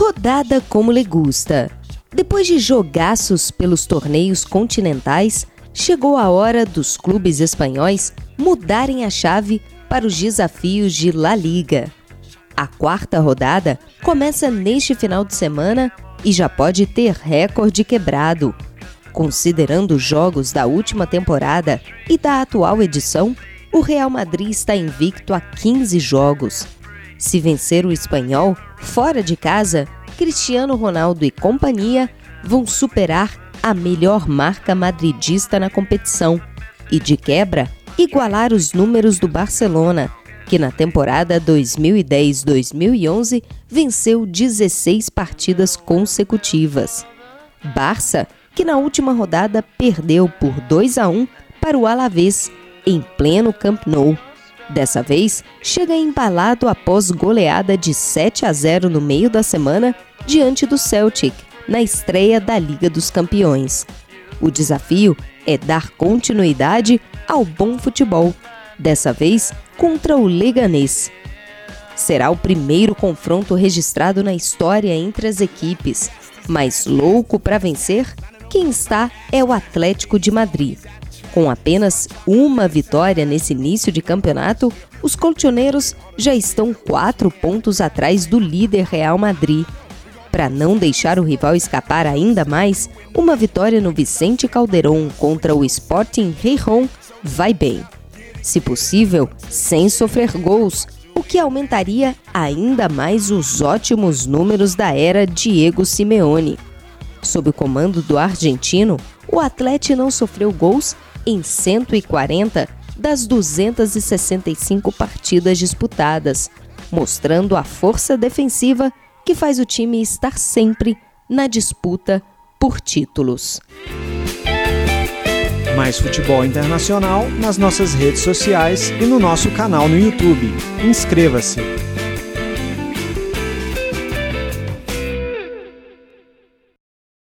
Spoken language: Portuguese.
Rodada como le gusta. Depois de jogaços pelos torneios continentais, chegou a hora dos clubes espanhóis mudarem a chave para os desafios de La Liga. A quarta rodada começa neste final de semana e já pode ter recorde quebrado. Considerando os jogos da última temporada e da atual edição, o Real Madrid está invicto a 15 jogos. Se vencer o espanhol fora de casa, Cristiano Ronaldo e companhia vão superar a melhor marca madridista na competição e, de quebra, igualar os números do Barcelona, que na temporada 2010-2011 venceu 16 partidas consecutivas. Barça, que na última rodada perdeu por 2 a 1 para o Alavés em pleno Camp Nou. Dessa vez, chega embalado após goleada de 7 a 0 no meio da semana diante do Celtic, na estreia da Liga dos Campeões. O desafio é dar continuidade ao bom futebol, dessa vez contra o Leganês. Será o primeiro confronto registrado na história entre as equipes, mas louco para vencer, quem está é o Atlético de Madrid. Com apenas uma vitória nesse início de campeonato, os colchoneiros já estão quatro pontos atrás do líder Real Madrid. Para não deixar o rival escapar ainda mais, uma vitória no Vicente Calderón contra o Sporting Gijón vai bem. Se possível, sem sofrer gols, o que aumentaria ainda mais os ótimos números da era Diego Simeone. Sob o comando do argentino, o Atlético não sofreu gols em 140 das 265 partidas disputadas, mostrando a força defensiva que faz o time estar sempre na disputa por títulos. Mais futebol internacional nas nossas redes sociais e no nosso canal no YouTube. Inscreva-se!